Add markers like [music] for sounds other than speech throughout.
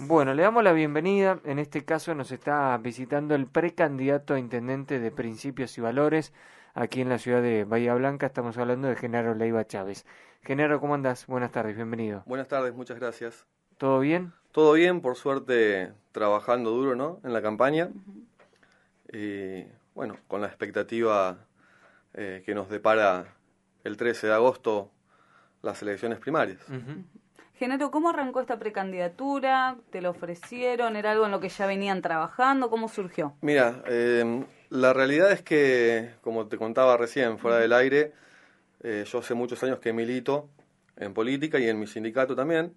Bueno, le damos la bienvenida. En este caso nos está visitando el precandidato a intendente de Principios y Valores aquí en la ciudad de Bahía Blanca. Estamos hablando de Genaro Leiva Chávez. Genaro, ¿cómo andás? Buenas tardes, bienvenido. Buenas tardes, muchas gracias. ¿Todo bien? Todo bien, por suerte trabajando duro, ¿no? En la campaña. Y bueno, con la expectativa eh, que nos depara el 13 de agosto las elecciones primarias. Genaro, ¿cómo arrancó esta precandidatura? ¿Te lo ofrecieron? ¿Era algo en lo que ya venían trabajando? ¿Cómo surgió? Mira, eh, la realidad es que, como te contaba recién, fuera del aire, eh, yo hace muchos años que milito en política y en mi sindicato también.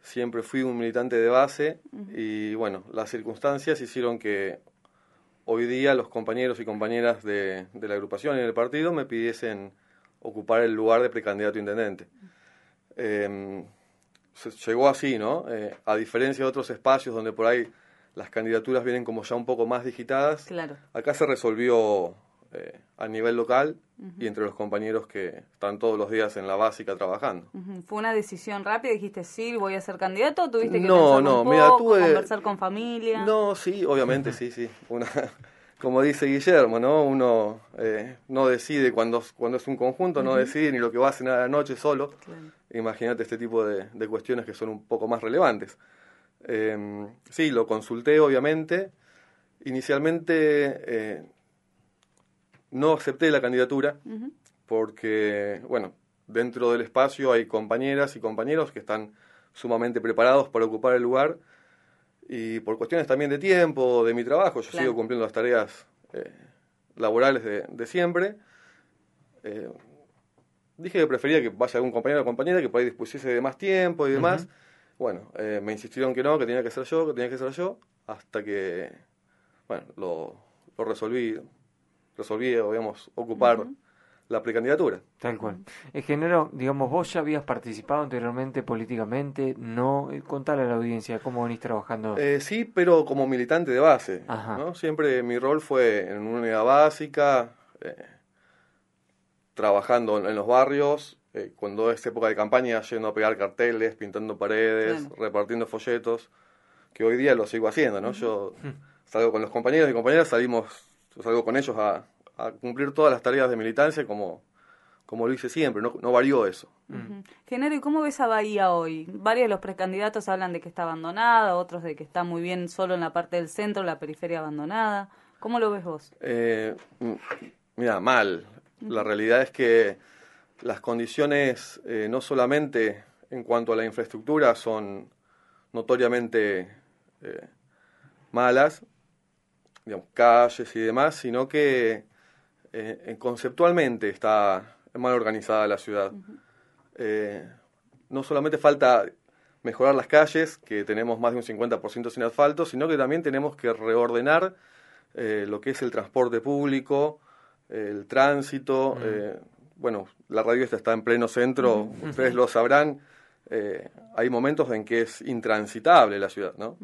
Siempre fui un militante de base y, bueno, las circunstancias hicieron que hoy día los compañeros y compañeras de, la agrupación y del partido me pidiesen ocupar el lugar de precandidato intendente. Eh, llegó así, ¿no? Eh, a diferencia de otros espacios donde por ahí las candidaturas vienen como ya un poco más digitadas, claro. acá se resolvió eh, a nivel local y entre los compañeros que están todos los días en la básica trabajando. ¿Fue una decisión rápida? ¿Dijiste sí, voy a ser candidato? ¿O tuviste que no, pensar no, un mira, poco, tuve... conversar con familia? No, sí, obviamente, sí, sí. Una, [laughs] como dice Guillermo, ¿no? Uno eh, no decide cuando, cuando es un conjunto, no decide ni lo que va a cenar a la noche solo. Imagínate este tipo de, cuestiones que son un poco más relevantes. Eh, sí, lo consulté, obviamente. Inicialmente eh, no acepté la candidatura porque, bueno, dentro del espacio hay compañeras y compañeros que están sumamente preparados para ocupar el lugar y por cuestiones también de tiempo, de mi trabajo, yo sigo cumpliendo las tareas eh, laborales de, siempre. Eh, dije que prefería que vaya algún compañero o compañera que por ahí dispusiese de más tiempo y demás. Bueno, eh, me insistieron que no, que tenía que ser yo, que tenía que ser yo, hasta que, bueno, lo, lo resolví resolví, digamos, ocupar la precandidatura. Tal cual. En género, digamos, vos ya habías participado anteriormente políticamente, no, eh, contale a la audiencia cómo venís trabajando. Eh, sí, pero como militante de base. ¿no? Siempre mi rol fue en una unidad básica, eh, trabajando en los barrios, cuando es época de campaña, yendo a pegar carteles, pintando paredes, repartiendo folletos, que hoy día lo sigo haciendo, ¿no? Yo salgo con los compañeros y compañeras, salimos yo salgo con ellos a, cumplir todas las tareas de militancia como, como lo hice siempre, no, no varió eso. Genero, ¿y cómo ves a Bahía hoy? Varios de los precandidatos hablan de que está abandonada, otros de que está muy bien solo en la parte del centro, la periferia abandonada. ¿Cómo lo ves vos? Eh, mira, mal. La realidad es que las condiciones, eh, no solamente en cuanto a la infraestructura, son notoriamente eh, malas, digamos, calles y demás, sino que eh, conceptualmente está mal organizada la ciudad. No solamente falta mejorar las calles, que tenemos más de un 50% sin asfalto, sino que también tenemos que reordenar lo que es el transporte público, el tránsito. bueno, la radio esta está en pleno centro, [laughs] ustedes lo sabrán. hay momentos en que es intransitable la ciudad, ¿no?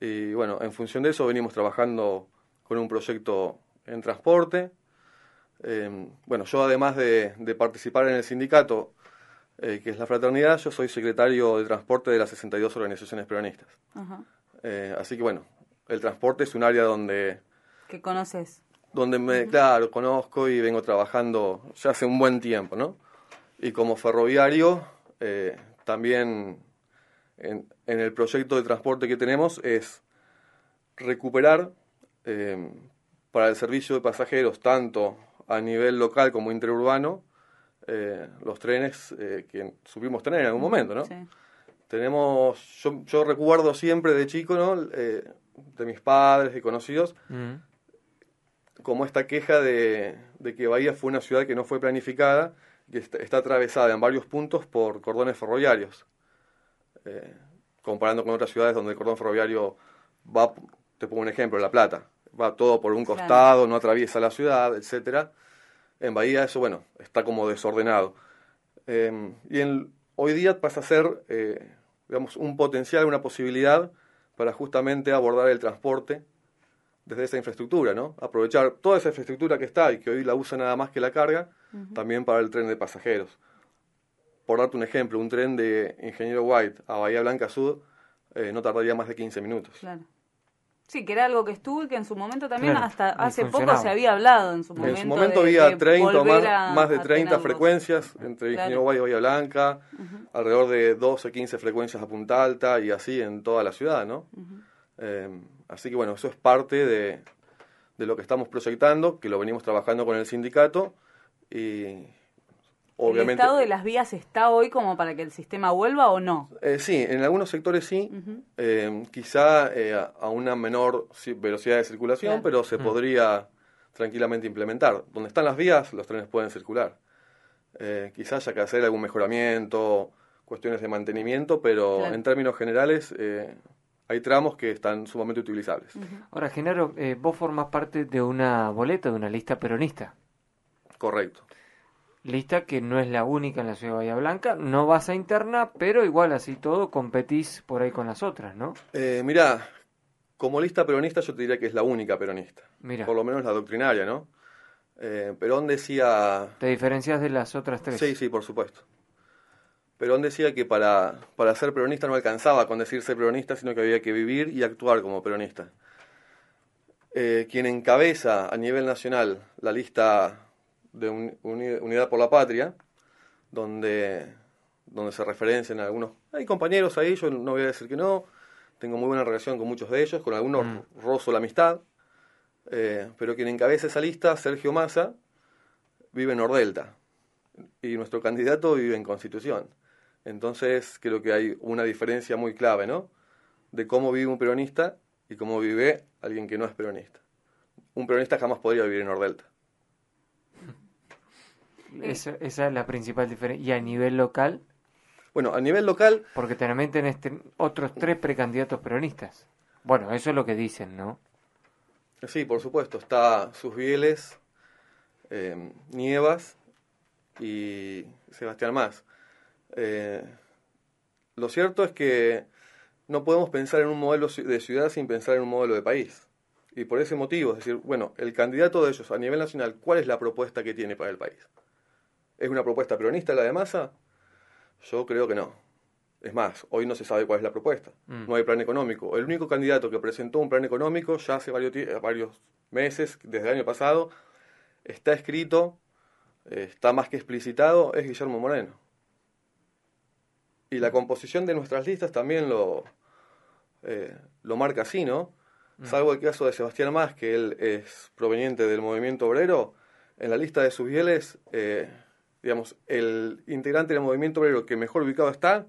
Y bueno, en función de eso venimos trabajando con un proyecto en transporte. Em, bueno, yo además de, participar en el sindicato, eh, que es la fraternidad, yo soy secretario de transporte de las 62 organizaciones peronistas. Eh, así que bueno, el transporte es un área donde... ¿Que conoces? Donde me, claro, conozco y vengo trabajando ya hace un buen tiempo, ¿no? Y como ferroviario, eh, también en, el proyecto de transporte que tenemos es recuperar eh, para el servicio de pasajeros, tanto a nivel local como interurbano, eh, los trenes eh, que supimos tener en algún momento, ¿no? Tenemos, yo, recuerdo siempre de chico, ¿no? de mis padres y conocidos, mm. Como esta queja de, que Bahía fue una ciudad que no fue planificada, que está atravesada en varios puntos por cordones ferroviarios comparando con otras ciudades donde el cordón ferroviario va, te pongo un ejemplo, La Plata, va todo por un costado, no atraviesa la ciudad, etcétera. En Bahía eso, bueno, está como desordenado. Em, y en, hoy día pasa a ser, eh, digamos, un potencial, una posibilidad para justamente abordar el transporte desde esa infraestructura, ¿no? Aprovechar toda esa infraestructura que está y que hoy la usa nada más que la carga, también para el tren de pasajeros por darte un ejemplo, un tren de Ingeniero White a Bahía Blanca Sur eh, no tardaría más de 15 minutos. Claro. Sí, que era algo que estuvo y que en su momento también, Claro, hasta hace poco se había hablado en su momento. En su momento de- había de 30 o volver más, a- más de a 30 tenerlos. frecuencias entre Claro. Ingeniero Valle y Bahía Blanca, alrededor de 12, 15 frecuencias a Punta Alta y así en toda la ciudad, ¿no? Eh, así que bueno, eso es parte de, de lo que estamos proyectando, que lo venimos trabajando con el sindicato y obviamente... ¿El estado de las vías está hoy como para que el sistema vuelva o no? Eh, sí, en algunos sectores sí, eh, quizá eh, a una menor ci- velocidad de circulación, Claro. pero se podría tranquilamente implementar. Donde están las vías, los trenes pueden circular. Eh, quizá haya que hacer algún mejoramiento, cuestiones de mantenimiento, pero Claro. en términos generales eh, hay tramos que están sumamente utilizables. Ahora, Genaro, eh, vos formás parte de una boleta, de una lista peronista. Correcto. Lista que no es la única en la ciudad de Bahía Blanca, no vas a interna, pero igual así todo competís por ahí con las otras, ¿no? Eh, mirá, como lista peronista yo te diría que es la única peronista. Mira, Por lo menos la doctrinaria, ¿no? Eh, Perón decía te diferencias de las otras tres. Sí, sí, por supuesto. Perón decía que para, para ser peronista no alcanzaba con decir ser peronista, sino que había que vivir y actuar como peronista. Eh, quien encabeza a nivel nacional la lista de un- Uni- Unidad por la Patria, donde, donde se referencian algunos... Hay compañeros ahí, yo no voy a decir que no, tengo muy buena relación con muchos de ellos, con algunos Mm. rozo la amistad, eh, pero quien encabeza esa lista, Sergio Massa, vive en Nordelta y nuestro candidato vive en Constitución. Entonces creo que hay una diferencia muy clave, ¿no? De cómo vive un peronista y cómo vive alguien que no es peronista. Un peronista jamás podría vivir en Nordelta. [laughs] Esa, esa es la principal diferencia. Y a nivel local, Bueno, a nivel local, porque también tenés ten- otros tres precandidatos peronistas. Bueno, eso es lo que dicen, ¿no? sí, por supuesto, está Susbieles, eh, Nievas y Sebastián Más. Eh, lo cierto es que no podemos pensar en un modelo de ciudad sin pensar en un modelo de país. Y por ese motivo, es decir, bueno, el candidato de ellos a nivel nacional, ¿cuál es la propuesta que tiene para el país? ¿Es una propuesta peronista la de Massa? Yo creo que no. Es más, hoy no se sabe cuál es la propuesta. Mm. No hay plan económico. El único candidato que presentó un plan económico ya hace varios, varios meses, desde el año pasado, está escrito, eh, está más que explicitado, es Guillermo Moreno. Y la composición de nuestras listas también lo, eh, lo marca así, ¿no? Salvo el caso de Sebastián Más, que él es proveniente del movimiento obrero, en la lista de sus fieles, eh, digamos, el integrante del movimiento obrero que mejor ubicado está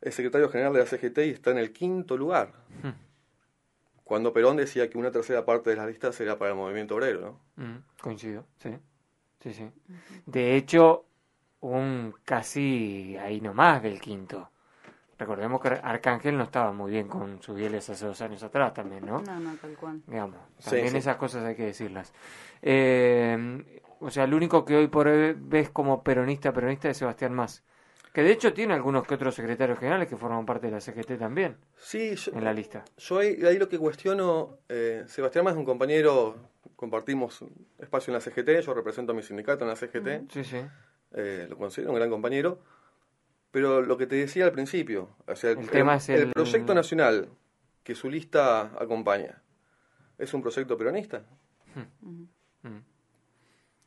es secretario general de la CGT y está en el quinto lugar. Hmm. Cuando Perón decía que una tercera parte de las listas era para el movimiento obrero, ¿no? Mm, coincido, sí. Sí, sí. De hecho, un casi ahí nomás del quinto. Recordemos que Arcángel no estaba muy bien con sus bieles hace dos años atrás también, ¿no? No, no, tal cual. Digamos, también sí. esas cosas hay que decirlas. Eh, o sea, el único que hoy por hoy ves como peronista, peronista es Sebastián Más. Que de hecho tiene algunos que otros secretarios generales que forman parte de la CGT también Sí, yo, en la lista. yo ahí, ahí lo que cuestiono, eh, Sebastián Más es un compañero, compartimos espacio en la CGT, yo represento a mi sindicato en la CGT, Sí, sí. Eh, lo considero un gran compañero, pero lo que te decía al principio, o sea, El tema es el- proyecto nacional que su lista acompaña, ¿es un proyecto peronista? Mm.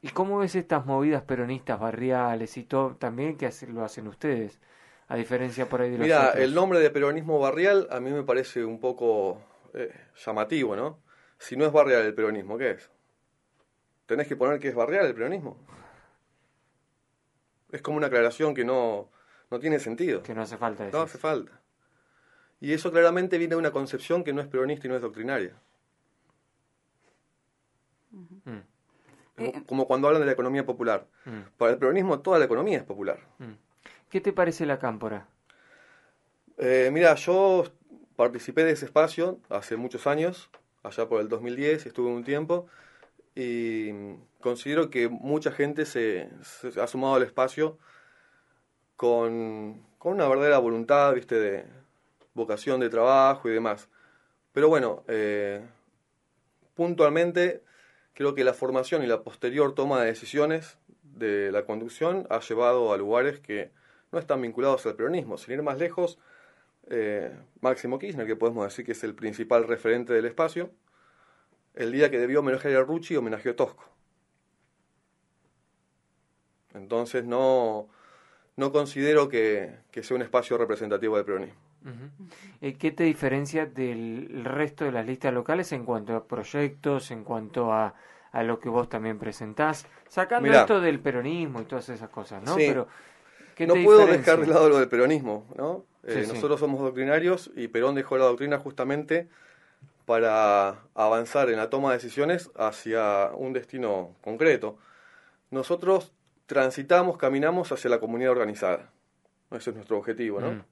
¿Y cómo ves estas movidas peronistas barriales y todo también que lo hacen ustedes? A diferencia por ahí de los Mira, el nombre de peronismo barrial a mí me parece un poco eh, llamativo, ¿no? Si no es barrial el peronismo, ¿qué es? ¿Tenés que poner que es barrial el peronismo? Es como una aclaración que no, no tiene sentido. Que no hace falta No decir. hace falta. Y eso claramente viene de una concepción que no es peronista y no es doctrinaria. Mm, Eh, Como cuando hablan de la economía popular. mm, Para el peronismo toda la economía es popular. mm. ¿Qué te parece la cámpora? Eh, mira, yo participé de ese espacio hace muchos años, allá por el 2010, estuve un tiempo, y considero que mucha gente se, ha sumado al espacio con, con una verdadera voluntad, viste, de vocación de trabajo y demás. Pero bueno, eh, puntualmente creo que la formación y la posterior toma de decisiones de la conducción ha llevado a lugares que no están vinculados al peronismo. Sin ir más lejos, eh, Máximo Kirchner, que podemos decir que es el principal referente del espacio, el día que debió homenajear a Rucci, homenajeó a Tosco. Entonces no, no considero que, sea un espacio representativo del peronismo. Eh, ¿Qué te diferencia del resto de las listas locales en cuanto a proyectos, en cuanto a, a lo que vos también presentás? Sacando esto del peronismo y todas esas cosas, ¿no? Pero, no puedo dejar de lado lo del peronismo, ¿no? Eh, nosotros somos doctrinarios y Perón dejó la doctrina justamente para avanzar en la toma de decisiones hacia un destino concreto. Nosotros transitamos, caminamos hacia la comunidad organizada. Ese es nuestro objetivo, ¿no? Mm.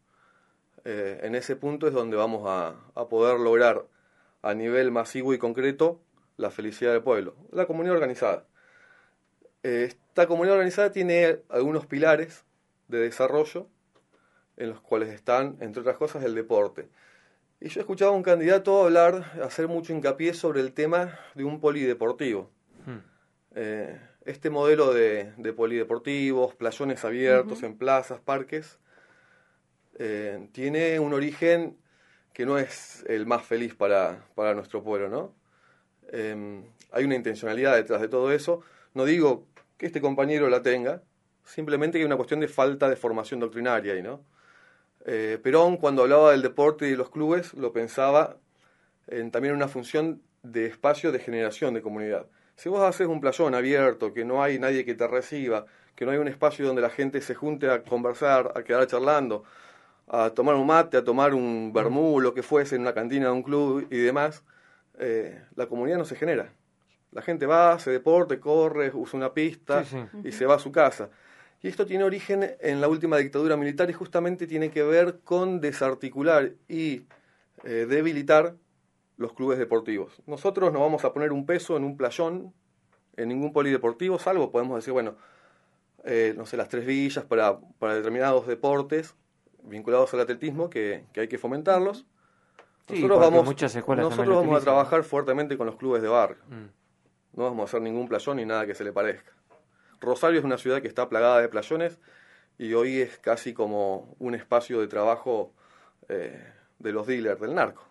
Eh, en ese punto es donde vamos a, poder lograr a nivel masivo y concreto la felicidad del pueblo, la comunidad organizada. Eh, esta comunidad organizada tiene algunos pilares de desarrollo en los cuales están, entre otras cosas, el deporte. Y yo he escuchado a un candidato hablar, hacer mucho hincapié sobre el tema de un polideportivo. Hmm. Eh, este modelo de, polideportivos, playones abiertos en plazas, parques, eh, tiene un origen que no es el más feliz para, para nuestro pueblo, ¿no? Em, hay una intencionalidad detrás de todo eso. No digo que este compañero la tenga, simplemente que hay una cuestión de falta de formación doctrinaria ahí, ¿no? Eh, Perón, cuando hablaba del deporte y de los clubes, lo pensaba en también una función de espacio de generación de comunidad. Si vos haces un playón abierto, que no hay nadie que te reciba, que no hay un espacio donde la gente se junte a conversar, a quedar charlando, a tomar un mate, a tomar un vermú, lo que fuese, en una cantina de un club y demás, eh, la comunidad no se genera. La gente va, se deporte, corre, usa una pista y se va a su casa. Y esto tiene origen en la última dictadura militar y justamente tiene que ver con desarticular y eh, debilitar los clubes deportivos. Nosotros no vamos a poner un peso en un playón, en ningún polideportivo, salvo podemos decir, bueno, eh, no sé, las tres villas para, para determinados deportes vinculados al atletismo que, hay que fomentarlos. nosotros vamos, muchas escuelas nosotros vamos a trabajar fuertemente con los clubes de barrio. Mm. No vamos a hacer ningún playón ni nada que se le parezca. Rosario es una ciudad que está plagada de playones y hoy es casi como un espacio de trabajo eh, de los dealers del narco.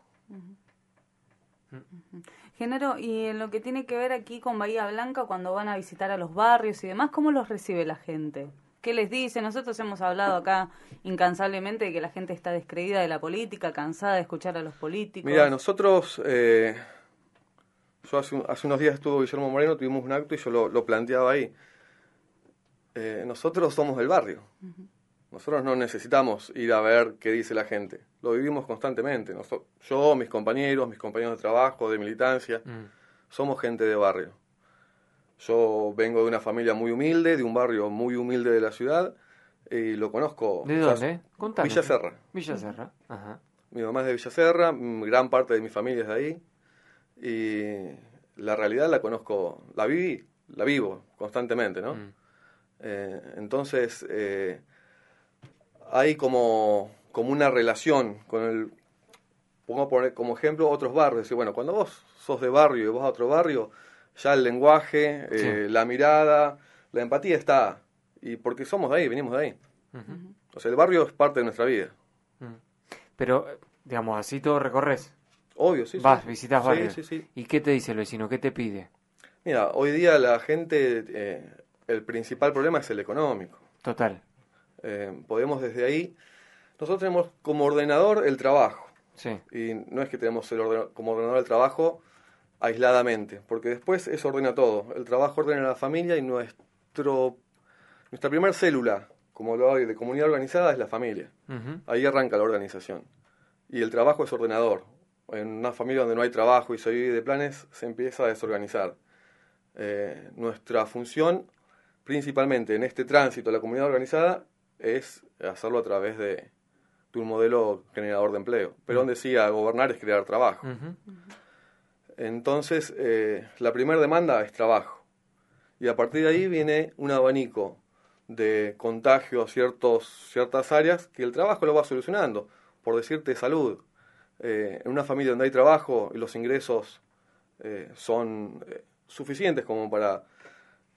Género, y en lo que tiene que ver aquí con Bahía Blanca, cuando van a visitar a los barrios y demás, ¿cómo los recibe la gente? ¿Qué les dice? Nosotros hemos hablado acá incansablemente de que la gente está descreída de la política, cansada de escuchar a los políticos. Mira, nosotros, eh, yo hace, hace, unos días estuvo Guillermo Moreno, tuvimos un acto y yo lo planteaba ahí. Eh, nosotros somos del barrio. Nosotros no necesitamos ir a ver qué dice la gente. Lo vivimos constantemente. yo, mis compañeros, mis compañeros de trabajo, de militancia, mm. somos gente de barrio. Yo vengo de una familia muy humilde, de un barrio muy humilde de la ciudad, y lo conozco. ¿De dónde? Villa Serra. Villa Serra, ajá. Mi mamá es de Villa Serra, gran parte de mi familia es de ahí, y la realidad la conozco, la viví, la vivo constantemente, ¿no? Mm. Eh, entonces, eh, hay como, como una relación con el... Pongo poner como ejemplo otros barrios. Y bueno, cuando vos sos de barrio y vos a otro barrio, ya el lenguaje, eh, la mirada, la empatía está. Y porque somos de ahí, venimos de ahí. O sea, el barrio es parte de nuestra vida. Pero, digamos, así todo recorres. Obvio, sí. Vas, visitas barrios. ¿Y qué te dice el vecino? ¿Qué te pide? Mira, hoy día la gente el principal problema es el económico. Total. Eh, podemos desde ahí, nosotros tenemos como ordenador el trabajo. Sí. Y no es que tenemos el como ordenador el trabajo aisladamente, porque después eso ordena todo. El trabajo ordena la familia y nuestro, nuestra primera célula, como lo hay de comunidad organizada, es la familia. Ahí arranca la organización. Y el trabajo es ordenador. En una familia donde no hay trabajo y se vive de planes, se empieza a desorganizar. Eh, nuestra función principalmente en este tránsito a la comunidad organizada es hacerlo a través de, un modelo generador de empleo. Perón decía, gobernar es crear trabajo. Entonces, eh, la primera demanda es trabajo. Y a partir de ahí viene un abanico de contagio a ciertos, ciertas áreas que el trabajo lo va solucionando. Por decirte salud, eh, en una familia donde hay trabajo y los ingresos eh, son suficientes como para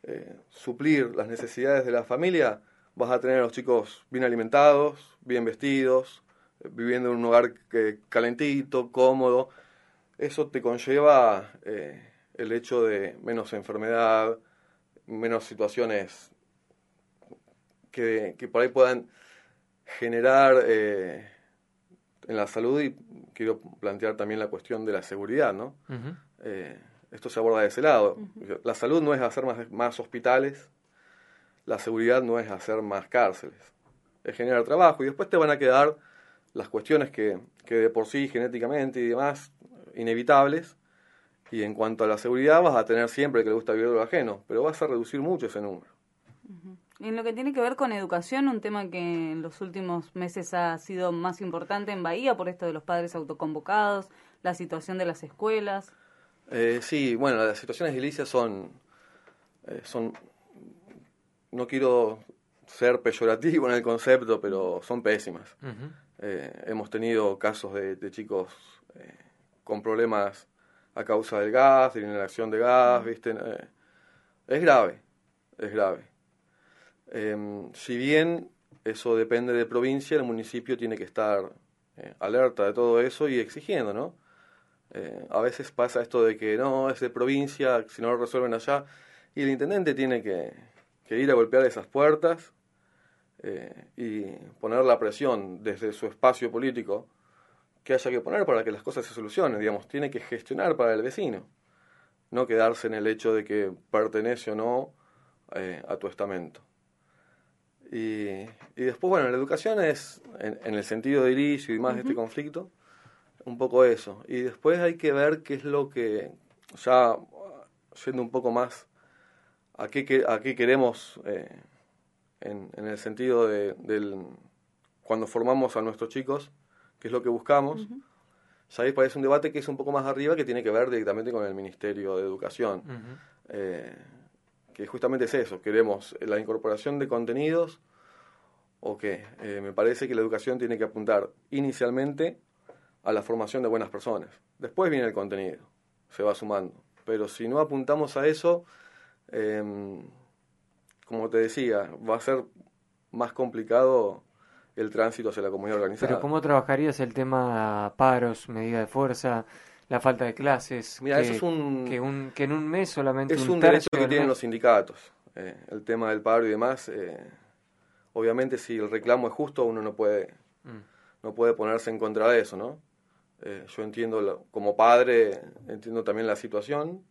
eh, suplir las necesidades de la familia, vas a tener a los chicos bien alimentados, bien vestidos, viviendo en un lugar que, calentito, cómodo, eso te conlleva eh, el hecho de menos enfermedad, menos situaciones que, que por ahí puedan generar eh, en la salud y quiero plantear también la cuestión de la seguridad, ¿no? Eh, esto se aborda de ese lado. La salud no es hacer más, más hospitales, la seguridad no es hacer más cárceles, es generar trabajo y después te van a quedar las cuestiones que, que de por sí genéticamente y demás inevitables y en cuanto a la seguridad vas a tener siempre que le gusta vivir lo ajeno, pero vas a reducir mucho ese número. En lo que tiene que ver con educación, un tema que en los últimos meses ha sido más importante en Bahía por esto de los padres autoconvocados, la situación de las escuelas. Eh, sí, bueno, las situaciones edilicias son, eh, son, no quiero ser peyorativo en el concepto, pero son pésimas. eh, hemos tenido casos de, de chicos eh, con problemas a causa del gas, de la inhalación de gas, ¿viste? Es grave, es grave. Eh, si bien eso depende de provincia, el municipio tiene que estar eh, alerta de todo eso y exigiendo, ¿no? Eh, a veces pasa esto de que no, es de provincia, si no lo resuelven allá, y el intendente tiene que, que ir a golpear esas puertas eh, y poner la presión desde su espacio político que haya que poner para que las cosas se solucionen, digamos, tiene que gestionar para el vecino, no quedarse en el hecho de que pertenece o no eh, a tu estamento. Y, y después, bueno, la educación es, en, en el sentido de inicio y más de este conflicto, un poco eso. Y después hay que ver qué es lo que, ya yendo un poco más a qué, que- a qué queremos eh, en, en el sentido de, del, cuando formamos a nuestros chicos, qué es lo que buscamos. Ya ahí parece un debate que es un poco más arriba, que tiene que ver directamente con el Ministerio de Educación. Eh, que justamente es eso, queremos la incorporación de contenidos o qué. Eh, me parece que la educación tiene que apuntar inicialmente a la formación de buenas personas. Después viene el contenido, se va sumando. Pero si no apuntamos a eso, eh, como te decía, va a ser más complicado el tránsito hacia la comunidad organizada. Pero ¿cómo trabajarías el tema paros, medida de fuerza, la falta de clases? Mira, que, eso es un- Que, un, que en un mes solamente Es un, un derecho que tienen mes- los sindicatos. eh, el tema del paro y demás. eh, obviamente, si el reclamo es justo, uno no puede, Mm. no puede ponerse en contra de eso, ¿no? Eh, yo entiendo, lo- como padre, entiendo también la situación.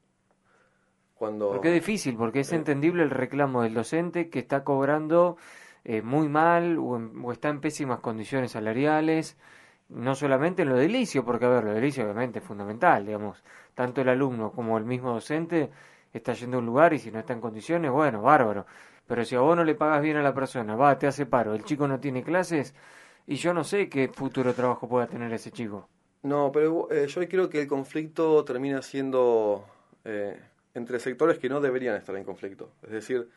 Cuando. Porque es difícil, porque es Eh. entendible el reclamo del docente que está cobrando eh, muy mal o, en- o está en pésimas condiciones salariales, no solamente en lo edilicio, porque a ver, lo edilicio obviamente es fundamental, digamos, tanto el alumno como el mismo docente está yendo a un lugar y si no está en condiciones, bueno, bárbaro. Pero si a vos no le pagas bien a la persona, va, te hace paro, el chico no tiene clases y yo no sé qué futuro trabajo pueda tener ese chico. No, pero eh, yo creo que el conflicto termina siendo eh, entre sectores que no deberían estar en conflicto. Es decir,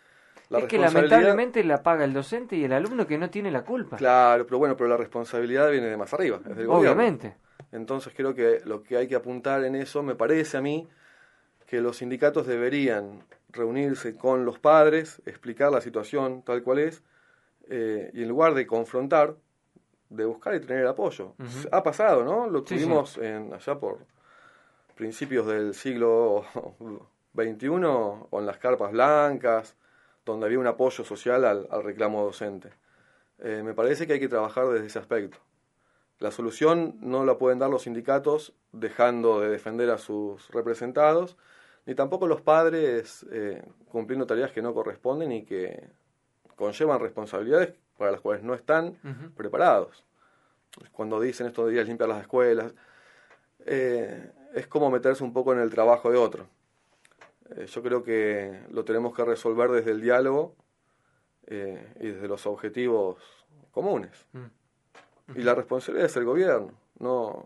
la es que lamentablemente la paga el docente y el alumno que no tiene la culpa. Claro, pero bueno, pero la responsabilidad viene de más arriba. es del gobierno. Obviamente. Entonces creo que lo que hay que apuntar en eso, me parece a mí, que los sindicatos deberían reunirse con los padres, explicar la situación tal cual es, eh, y en lugar de confrontar, de buscar y tener el apoyo. Ha pasado, ¿no? Lo Sí, tuvimos En, allá por principios del siglo XXI, con las carpas blancas, donde había un apoyo social al, al reclamo docente. Eh, me parece que hay que trabajar desde ese aspecto. La solución no la pueden dar los sindicatos dejando de defender a sus representados, ni tampoco los padres eh, cumpliendo tareas que no corresponden y que conllevan responsabilidades para las cuales no están preparados. Cuando dicen estos días limpiar las escuelas, eh, es como meterse un poco en el trabajo de otro. Eh, yo creo que lo tenemos que resolver desde el diálogo eh, y desde los objetivos comunes. Mm. Y la responsabilidad es el gobierno. No,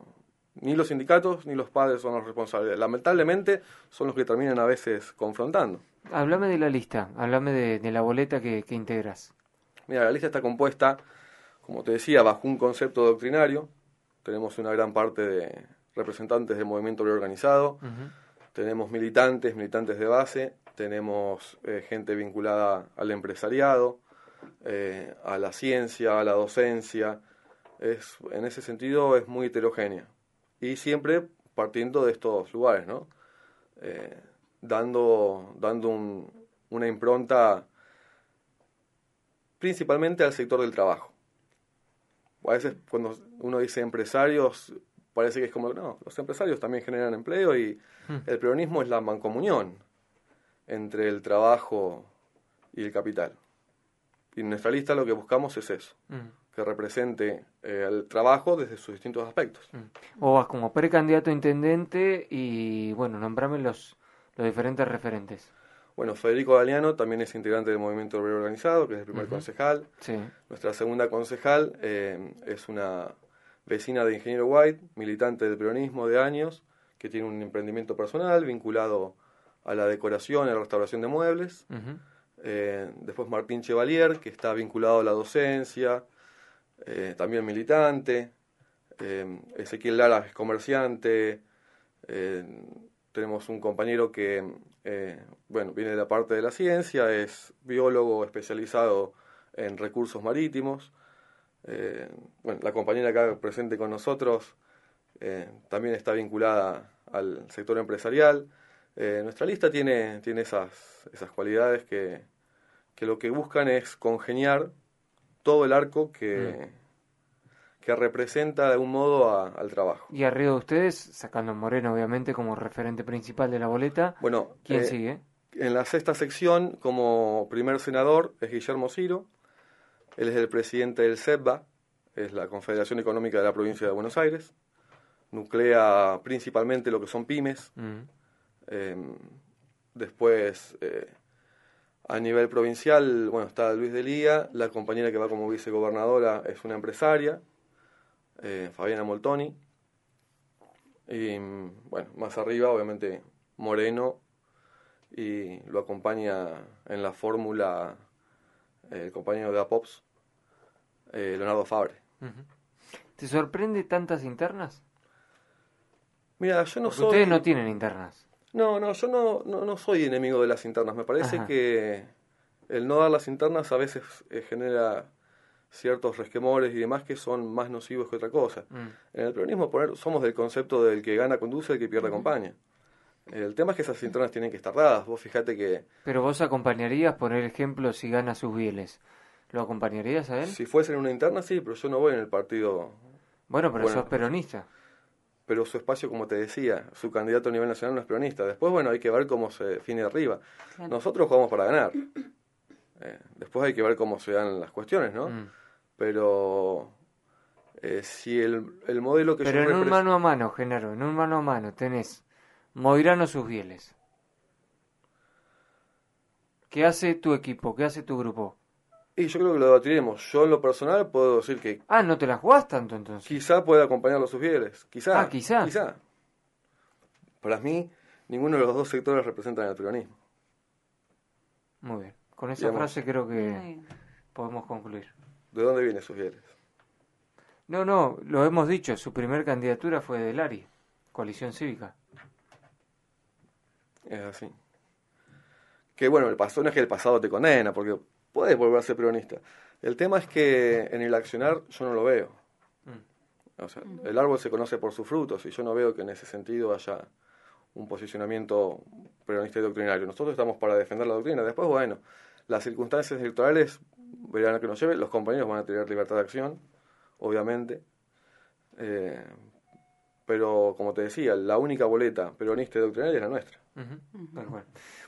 ni los sindicatos ni los padres son los responsables. Lamentablemente son los que terminan a veces confrontando. Háblame de la lista, háblame de, de la boleta que, que integras. Mira, la lista está compuesta, como te decía, bajo un concepto doctrinario. Tenemos una gran parte de representantes del movimiento organizado, tenemos militantes, militantes de base, tenemos eh, gente vinculada al empresariado, eh, a la ciencia, a la docencia, es, en ese sentido es muy heterogénea. Y siempre partiendo de estos lugares, ¿no? Eh, dando dando una impronta principalmente al sector del trabajo. A veces cuando uno dice empresarios, parece que es como, no, los empresarios también generan empleo y hmm. el peronismo es la mancomunión entre el trabajo y el capital. Y en nuestra lista lo que buscamos es eso, hmm. que represente eh, el trabajo desde sus distintos aspectos. Hmm. O vas como precandidato a intendente y, bueno, nombrame los, los diferentes referentes. Bueno, Federico Galeano también es integrante del Movimiento Obrero Organizado, que es el primer concejal. Nuestra segunda concejal eh, es una vecina de Ingeniero White, militante del peronismo de años, que tiene un emprendimiento personal vinculado a la decoración y a la restauración de muebles. Eh, después Martín Chevalier, que está vinculado a la docencia, eh, también militante. Ezequiel Lara es comerciante. tenemos un compañero que eh, bueno, viene de la parte de la ciencia, es biólogo especializado en recursos marítimos. Eh, bueno, la compañera acá presente con nosotros eh, también está vinculada al sector empresarial. nuestra lista tiene, tiene esas, esas cualidades que, que, lo que buscan es congeniar todo el arco que, mm que representa de algún modo al trabajo. Y arriba de ustedes, sacando a Moreno obviamente como referente principal de la boleta, bueno, ¿quién eh, sigue? En la sexta sección, como primer senador, es Guillermo Ciro. Él es el presidente del CEPBA, es la Confederación Económica de la Provincia de Buenos Aires. Nuclea principalmente lo que son pymes. Mm. Em, después, eh, a nivel provincial, bueno, está Luis Delía, la compañera que va como vicegobernadora es una empresaria, eh, Fabiana Moltoni. Y bueno, más arriba, obviamente, Moreno. Y lo acompaña en la fórmula eh, el compañero de Apops, eh, Leonardo Fabre. ¿Te sorprende tantas internas? Mira, yo no soy. Ustedes no tienen internas. No, no, yo no, no, soy enemigo de las internas. Me parece que el no dar las internas a veces genera ciertos resquemores y demás que son más nocivos que otra cosa. Mm. En el peronismo poner, somos del concepto del que gana conduce, el que pierde acompaña. El tema es que esas internas tienen que estar dadas. Vos fíjate que... Pero vos acompañarías, por ejemplo, si gana sus bieles. ¿Lo acompañarías a él? Si fuese en una interna, sí, pero yo no voy en el partido... Bueno, pero sos peronista. Pero su espacio, como te decía, su candidato a nivel nacional no es peronista. Después, bueno, hay que ver cómo se define arriba. Nosotros jugamos para ganar. Eh, después hay que ver cómo se dan las cuestiones, ¿no? Mm pero eh, si el, el, modelo que pero en un mano a mano, Genaro, en un mano a mano tenés Moirano sus fieles. ¿Qué hace tu equipo? ¿Qué hace tu grupo? Y yo creo que lo debatiremos. Yo en lo personal puedo decir que... Ah, ¿no te la jugás tanto entonces? Quizá pueda acompañar a sus fieles. Quizá. Ah, quizá. Quizá. Para mí, ninguno de los dos sectores representan el peronismo. Muy bien. Con esa frase creo que podemos concluir. ¿De dónde viene Sugieres? No, no, lo hemos dicho, su primer candidatura fue de Lari, Coalición Cívica. Es así. Que bueno, el pasado no es que el pasado te condena, porque puedes volver a ser peronista. El tema es que en el accionar yo no lo veo. Mm. O sea, el árbol se conoce por sus frutos y yo no veo que en ese sentido haya un posicionamiento peronista y doctrinario. Nosotros estamos para defender la doctrina. Después, bueno, las circunstancias electorales verán a que nos lleve. Los compañeros van a tener libertad de acción, obviamente. Eh, pero, como te decía, la única boleta peronista y doctrinaria es la nuestra.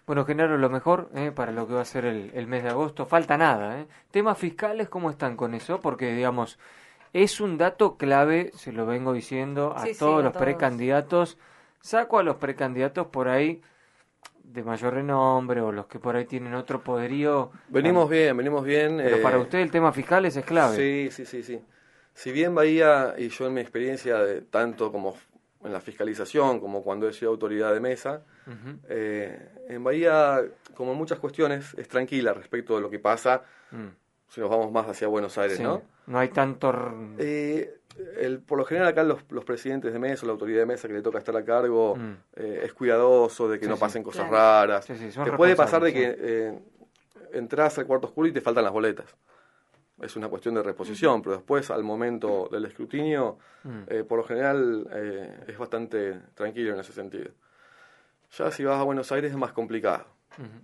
bueno. Genaro, lo mejor eh, para lo que va a ser el, mes de agosto, falta nada. Eh. Temas fiscales, ¿cómo están con eso? Porque, digamos, es un dato clave, se lo vengo diciendo a todos los precandidatos. Saco a los precandidatos por ahí de mayor renombre o los que por ahí tienen otro poderío. Venimos bien, venimos bien. Pero para eh, usted el tema fiscal es clave. Sí, sí, sí, sí. Si bien Bahía, y yo en mi experiencia, de, tanto como en la fiscalización como cuando he sido autoridad de mesa, eh, en Bahía, como en muchas cuestiones, es tranquila respecto de lo que pasa mm. si nos vamos más hacia Buenos Aires, ¿no? No hay tanto... Eh, el, por lo general acá los, los, presidentes de mesa, la autoridad de mesa que le toca estar a cargo, mm. eh, es cuidadoso de que no pasen cosas raras. te puede pasar de que eh, entras al cuarto oscuro y te faltan las boletas. es una cuestión de reposición, pero después al momento del escrutinio, Mm. eh, por lo general eh, es bastante tranquilo en ese sentido. Ya si vas a Buenos Aires es más complicado.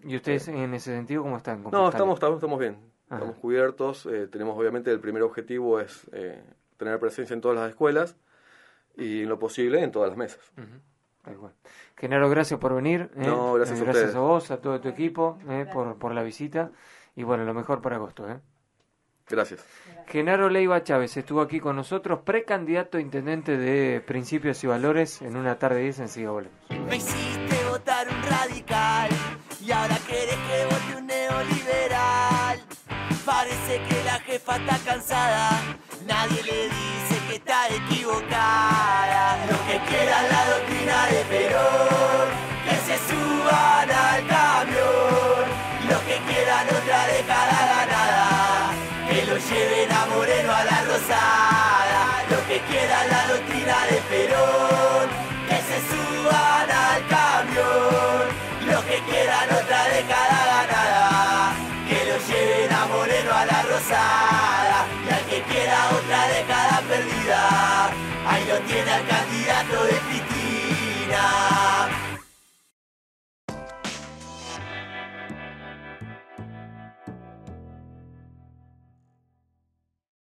¿Y ustedes en ese sentido cómo están? No, estamos, estamos, estamos bien, Ajá. estamos cubiertos, eh, tenemos obviamente el primer objetivo es eh, tener presencia en todas las escuelas y en lo posible en todas las mesas. Ujú. Tal cual. Genaro, gracias por venir. ¿eh? No, gracias Eh, a gracias a vos, a todo tu equipo, ¿eh? por, por la visita. Y bueno, lo mejor para agosto. ¿eh? Gracias. Genaro Leiva Chávez estuvo aquí con nosotros, precandidato a intendente de Principios y Valores, en una tarde 10 en Siga Volvemos. Me hiciste votar un radical y ahora querés que. Parece que la jefa está cansada, nadie le dice que está equivocada. Los que quieran la doctrina de Perón, que se suban al camión. Los que quieran otra década ganada, que lo lleven a Moreno a la Rosada. Los que quieran la doctrina de Perón, que se suban al camión. Los que quieran otra década la rosada y al que quiera otra década perdida, ahí lo tiene el candidato de Cristina.